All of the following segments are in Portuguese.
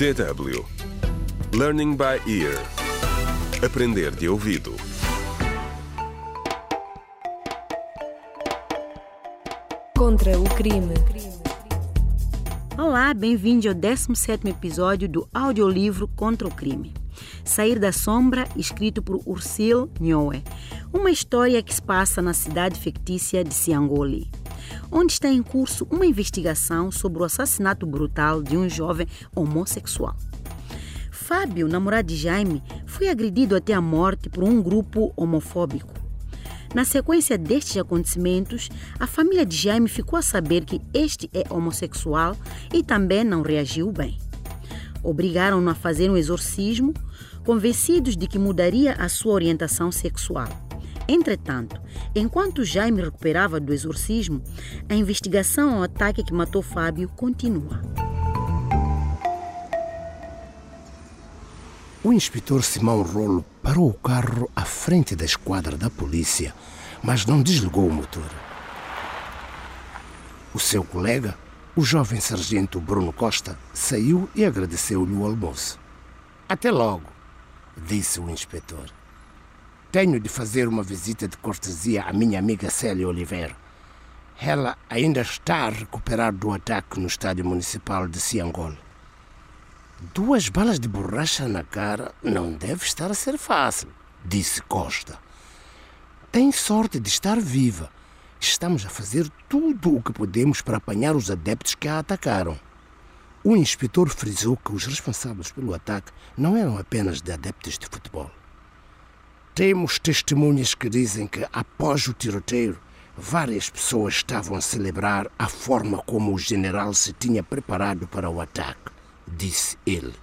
DW Learning by Ear Aprender de ouvido Contra o crime. Olá, bem-vindo ao 17º episódio do audiolivro Contra o Crime. Sair da Sombra, escrito por Ursil Nhoe. Uma história que se passa na cidade fictícia de Siangoli, onde está em curso uma investigação sobre o assassinato brutal de um jovem homossexual. Fábio, namorado de Jaime, foi agredido até a morte por um grupo homofóbico. Na sequência destes acontecimentos, a família de Jaime ficou a saber que este é homossexual e também não reagiu bem. Obrigaram-no a fazer um exorcismo, convencidos de que mudaria a sua orientação sexual. Entretanto, enquanto Jaime recuperava do exorcismo, a investigação ao ataque que matou Fábio continua. O inspetor Simão Rolo parou o carro à frente da esquadra da polícia, mas não desligou o motor. O seu colega, o jovem sargento Bruno Costa, saiu e agradeceu-lhe o almoço. Até logo, disse o inspetor. Tenho de fazer uma visita de cortesia à minha amiga Célia Oliveira. Ela ainda está a recuperar do ataque no estádio municipal de Ciangol. Duas balas de borracha na cara não deve estar a ser fácil, disse Costa. Tem sorte de estar viva. Estamos a fazer tudo o que podemos para apanhar os adeptos que a atacaram. O inspetor frisou que os responsáveis pelo ataque não eram apenas de adeptos de futebol. Temos testemunhas que dizem que, após o tiroteio, várias pessoas estavam a celebrar a forma como o general se tinha preparado para o ataque disse ele.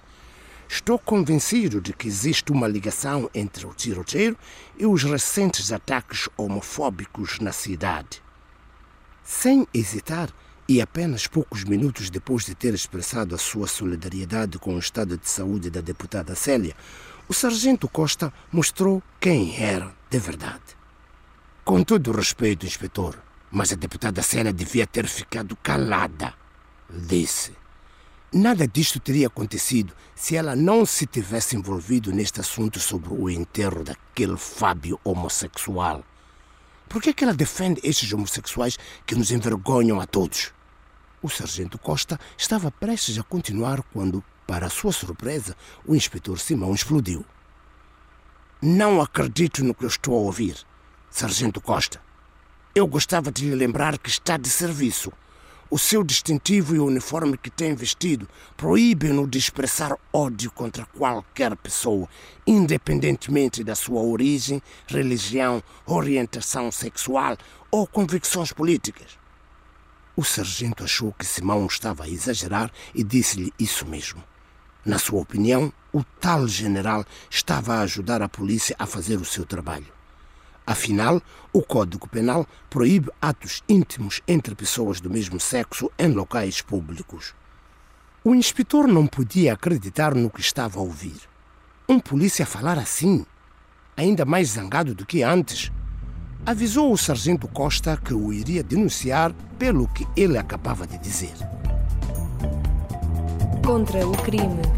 Estou convencido de que existe uma ligação entre o tiroteio e os recentes ataques homofóbicos na cidade. Sem hesitar, e apenas poucos minutos depois de ter expressado a sua solidariedade com o estado de saúde da deputada Célia, o sargento Costa mostrou quem era de verdade. Com todo o respeito, inspetor, mas a deputada Célia devia ter ficado calada, disse. Nada disto teria acontecido se ela não se tivesse envolvido neste assunto sobre o enterro daquele Fábio homossexual. Por que, é que ela defende estes homossexuais que nos envergonham a todos? O sargento Costa estava prestes a continuar quando, para sua surpresa, o inspetor Simão explodiu. Não acredito no que eu estou a ouvir, sargento Costa. Eu gostava de lhe lembrar que está de serviço. O seu distintivo e o uniforme que tem vestido proíbem-no de expressar ódio contra qualquer pessoa, independentemente da sua origem, religião, orientação sexual ou convicções políticas. O sargento achou que Simão estava a exagerar e disse-lhe isso mesmo. Na sua opinião, o tal general estava a ajudar a polícia a fazer o seu trabalho. Afinal, o Código Penal proíbe atos íntimos entre pessoas do mesmo sexo em locais públicos. O inspetor não podia acreditar no que estava a ouvir. Um polícia falar assim, ainda mais zangado do que antes, avisou o sargento Costa que o iria denunciar pelo que ele acabava de dizer. Contra o crime.